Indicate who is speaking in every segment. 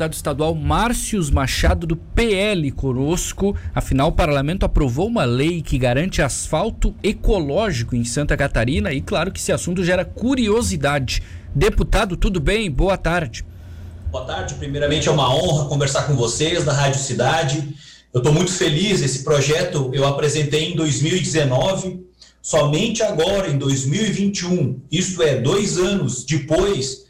Speaker 1: deputado estadual Márcios Machado do PL conosco. Afinal, o parlamento aprovou uma lei que garante asfalto ecológico em Santa Catarina e claro que esse assunto gera curiosidade. Deputado, tudo bem? Boa tarde.
Speaker 2: Boa tarde. Primeiramente é uma honra conversar com vocês da Rádio Cidade. Eu estou muito feliz. Esse projeto eu apresentei em 2019. Somente agora, em 2021, isto é, dois anos depois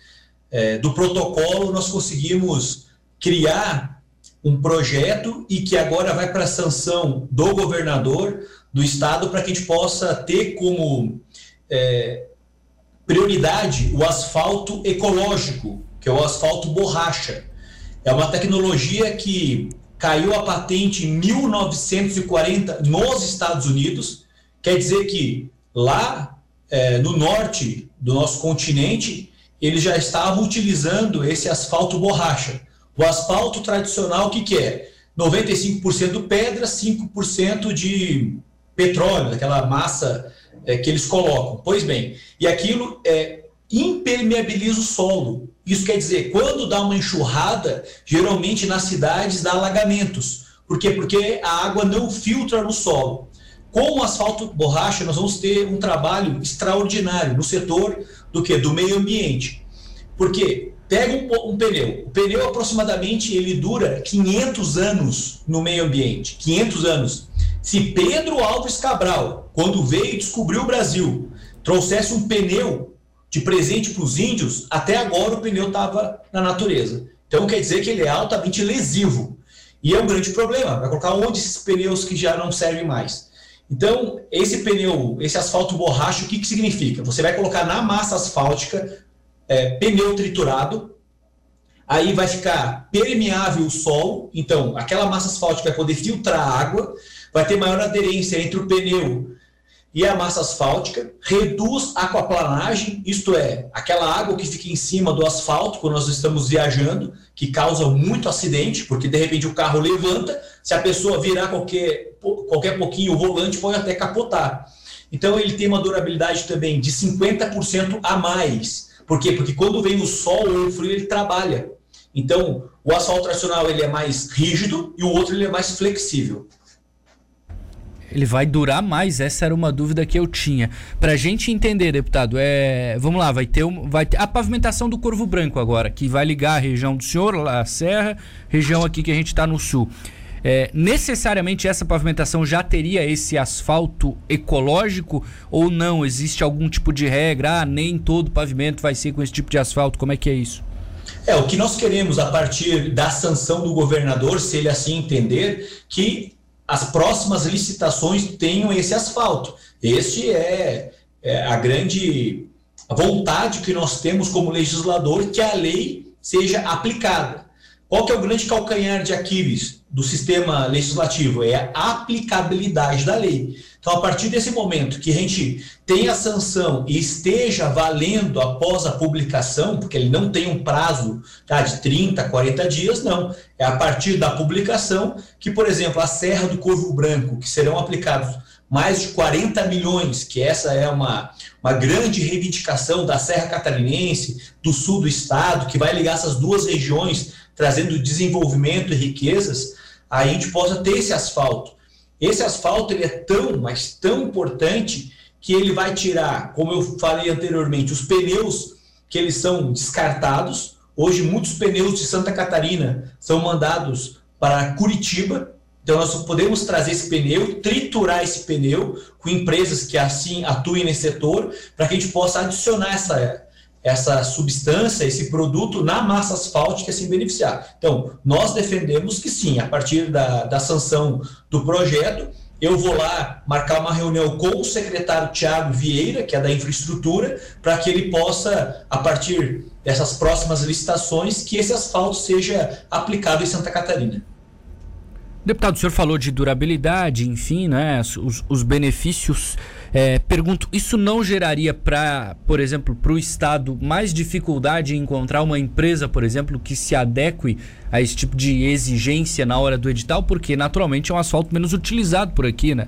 Speaker 2: é, do protocolo, nós conseguimos criar um projeto e que agora vai para a sanção do governador do estado para que a gente possa ter como é, prioridade o asfalto ecológico, que é o asfalto borracha. É uma tecnologia que caiu a patente em 1940 nos Estados Unidos, quer dizer que lá é, no norte do nosso continente eles já estavam utilizando esse asfalto borracha. O asfalto tradicional, o que, que é? 95% pedra, 5% de petróleo, aquela massa é, que eles colocam. Pois bem, e aquilo é, impermeabiliza o solo. Isso quer dizer, quando dá uma enxurrada, geralmente nas cidades dá alagamentos. Por quê? Porque a água não filtra no solo. Com o asfalto borracha, nós vamos ter um trabalho extraordinário no setor do que? Do meio ambiente. Porque pega um, um, pneu. O pneu aproximadamente ele dura 500 anos no meio ambiente. 500 anos. Se Pedro Alves Cabral, quando veio e descobriu o Brasil, trouxesse um pneu de presente para os índios, até agora o pneu estava na natureza. Então quer dizer que ele é altamente lesivo. E é um grande problema. Vai colocar onde esses pneus que já não servem mais? Então, esse pneu, esse asfalto borracha, o que, que significa? Você vai colocar na massa asfáltica é, pneu triturado, aí vai ficar permeável o solo, então aquela massa asfáltica vai poder filtrar água, vai ter maior aderência entre o pneu e a massa asfáltica, reduz a aquaplanagem, isto é, aquela água que fica em cima do asfalto quando nós estamos viajando, que causa muito acidente, porque de repente o carro levanta, se a pessoa virar qualquer, qualquer pouquinho o volante, pode até capotar. Então ele tem uma durabilidade também de 50% a mais. Por quê? Porque quando vem o sol ou o frio, ele trabalha. Então, o asfalto tradicional ele é mais rígido e o outro ele é mais flexível
Speaker 1: ele vai durar mais? Essa era uma dúvida que eu tinha. Pra gente entender, deputado, é, vamos lá, vai ter, um, vai ter a pavimentação do Corvo Branco agora, que vai ligar a região do senhor, a serra, região aqui que a gente está no sul. É, necessariamente essa pavimentação já teria esse asfalto ecológico ou não? Existe algum tipo de regra? Ah, nem todo pavimento vai ser com esse tipo de asfalto. Como é que é isso?
Speaker 2: É, o que nós queremos a partir da sanção do governador, se ele assim entender, que as próximas licitações tenham esse asfalto. Este é, é a grande vontade que nós temos como legislador que a lei seja aplicada. Qual que é o grande calcanhar de Aquiles do sistema legislativo? É a aplicabilidade da lei. Então, a partir desse momento que a gente tem a sanção e esteja valendo após a publicação, porque ele não tem um prazo tá, de 30, 40 dias, não. É a partir da publicação que, por exemplo, a Serra do Corvo Branco, que serão aplicados mais de 40 milhões, que essa é uma, uma grande reivindicação da Serra Catarinense, do sul do estado, que vai ligar essas duas regiões trazendo desenvolvimento e riquezas, a gente possa ter esse asfalto. Esse asfalto ele é tão, mas tão importante que ele vai tirar, como eu falei anteriormente, os pneus que eles são descartados. Hoje muitos pneus de Santa Catarina são mandados para Curitiba. Então nós podemos trazer esse pneu, triturar esse pneu com empresas que assim atuem nesse setor, para que a gente possa adicionar essa essa substância, esse produto na massa asfáltica se beneficiar. Então, nós defendemos que sim, a partir da, da sanção do projeto, eu vou lá marcar uma reunião com o secretário Tiago Vieira, que é da infraestrutura, para que ele possa, a partir dessas próximas licitações, que esse asfalto seja aplicado em Santa Catarina.
Speaker 1: Deputado, o senhor falou de durabilidade, enfim, né, os, os benefícios. É, pergunto, isso não geraria para, por exemplo, para o Estado mais dificuldade em encontrar uma empresa, por exemplo, que se adeque a esse tipo de exigência na hora do edital? Porque, naturalmente, é um asfalto menos utilizado por aqui, né?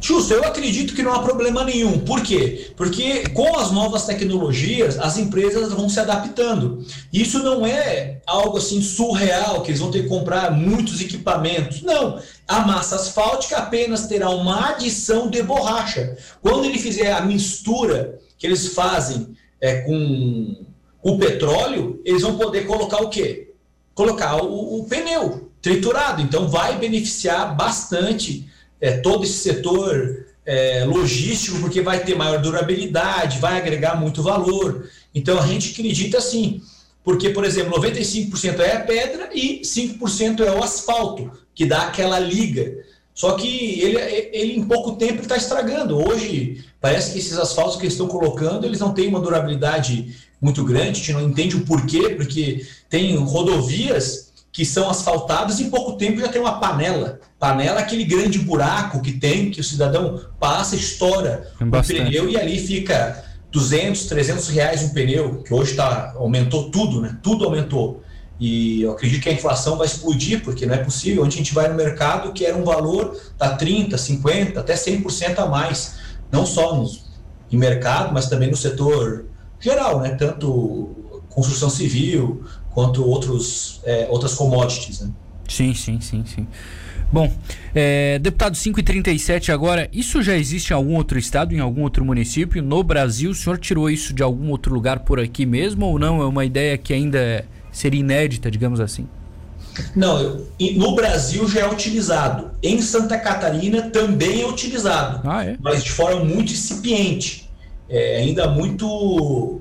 Speaker 2: Justo, eu acredito que não há problema nenhum. Por quê? Porque com as novas tecnologias, as empresas vão se adaptando. Isso não é algo assim surreal, que eles vão ter que comprar muitos equipamentos. Não. A massa asfáltica apenas terá uma adição de borracha. Quando ele fizer a mistura que eles fazem é, com o petróleo, eles vão poder colocar o quê? Colocar o, o pneu triturado. Então vai beneficiar bastante é, todo esse setor é, logístico, porque vai ter maior durabilidade, vai agregar muito valor. Então a gente acredita assim, porque, por exemplo, 95% é a pedra e 5% é o asfalto, que dá aquela liga. Só que ele, ele em pouco tempo está estragando. Hoje, parece que esses asfaltos que eles estão colocando, eles não têm uma durabilidade muito grande, a gente não entende o porquê, porque tem rodovias que são asfaltados e em pouco tempo já tem uma panela. Panela é aquele grande buraco que tem, que o cidadão passa, estoura o pneu e ali fica 200, 300 reais um pneu, que hoje tá, aumentou tudo, né? Tudo aumentou. E eu acredito que a inflação vai explodir, porque não é possível. Onde a gente vai no mercado, que era um valor, tá 30, 50, até 100% a mais. Não só nos, em mercado, mas também no setor geral, né? Tanto construção civil, quanto outros, é, outras commodities. Né?
Speaker 1: Sim, sim, sim, sim. Bom, é, deputado 537 agora, isso já existe em algum outro estado, em algum outro município? No Brasil, o senhor tirou isso de algum outro lugar por aqui mesmo ou não? É uma ideia que ainda seria inédita, digamos assim?
Speaker 2: Não, no Brasil já é utilizado. Em Santa Catarina também é utilizado, ah, é? mas de forma muito incipiente. É ainda muito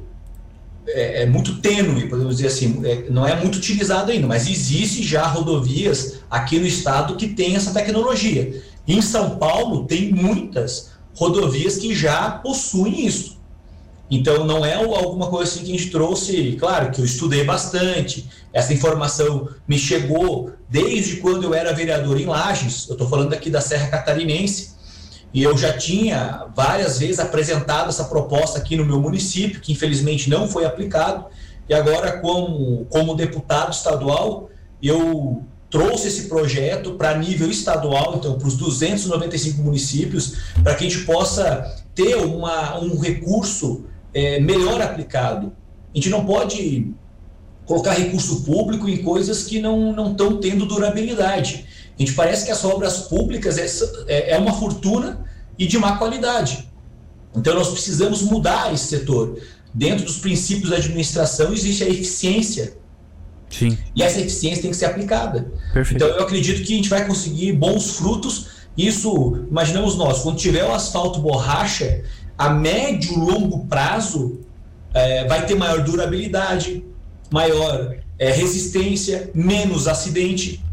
Speaker 2: é, é, muito tênue, podemos dizer assim, é, não é muito utilizado ainda, mas existe já rodovias aqui no estado que tem essa tecnologia. Em São Paulo tem muitas rodovias que já possuem isso. Então não é alguma coisa assim que a gente trouxe, claro que eu estudei bastante, essa informação me chegou desde quando eu era vereador em Lages, eu estou falando aqui da Serra Catarinense, e eu já tinha várias vezes apresentado essa proposta aqui no meu município, que infelizmente não foi aplicado. E agora, como, como deputado estadual, eu trouxe esse projeto para nível estadual, então para os 295 municípios, para que a gente possa ter uma, um recurso é, melhor aplicado. A gente não pode colocar recurso público em coisas que não estão tendo durabilidade. A gente parece que as obras públicas é, é, é uma fortuna e de má qualidade. Então nós precisamos mudar esse setor. Dentro dos princípios da administração existe a eficiência.
Speaker 1: Sim.
Speaker 2: E essa eficiência tem que ser aplicada.
Speaker 1: Perfeito.
Speaker 2: Então eu acredito que a gente vai conseguir bons frutos. Isso, imaginamos nós, quando tiver o asfalto borracha, a médio e longo prazo é, vai ter maior durabilidade, maior é, resistência, menos acidente.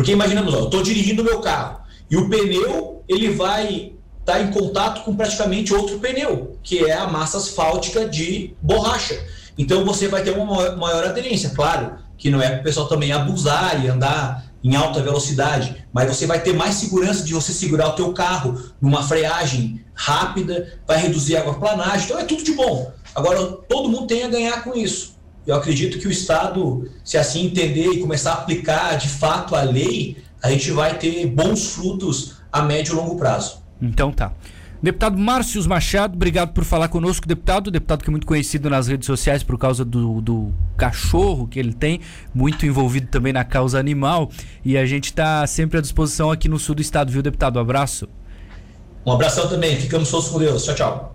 Speaker 2: Porque imaginamos, ó, eu estou dirigindo o meu carro e o pneu ele vai estar tá em contato com praticamente outro pneu, que é a massa asfáltica de borracha. Então você vai ter uma maior aderência, claro, que não é para o pessoal também abusar e andar em alta velocidade, mas você vai ter mais segurança de você segurar o teu carro numa freagem rápida, vai reduzir a aquaplanagem, então é tudo de bom. Agora, todo mundo tem a ganhar com isso. Eu acredito que o Estado, se assim entender e começar a aplicar de fato a lei, a gente vai ter bons frutos a médio e longo prazo.
Speaker 1: Então tá. Deputado Márcio Machado, obrigado por falar conosco, deputado. Deputado que é muito conhecido nas redes sociais por causa do, do cachorro que ele tem, muito envolvido também na causa animal. E a gente está sempre à disposição aqui no sul do estado, viu, deputado? Um abraço.
Speaker 2: Um abração também. Ficamos todos com Deus. Tchau, tchau.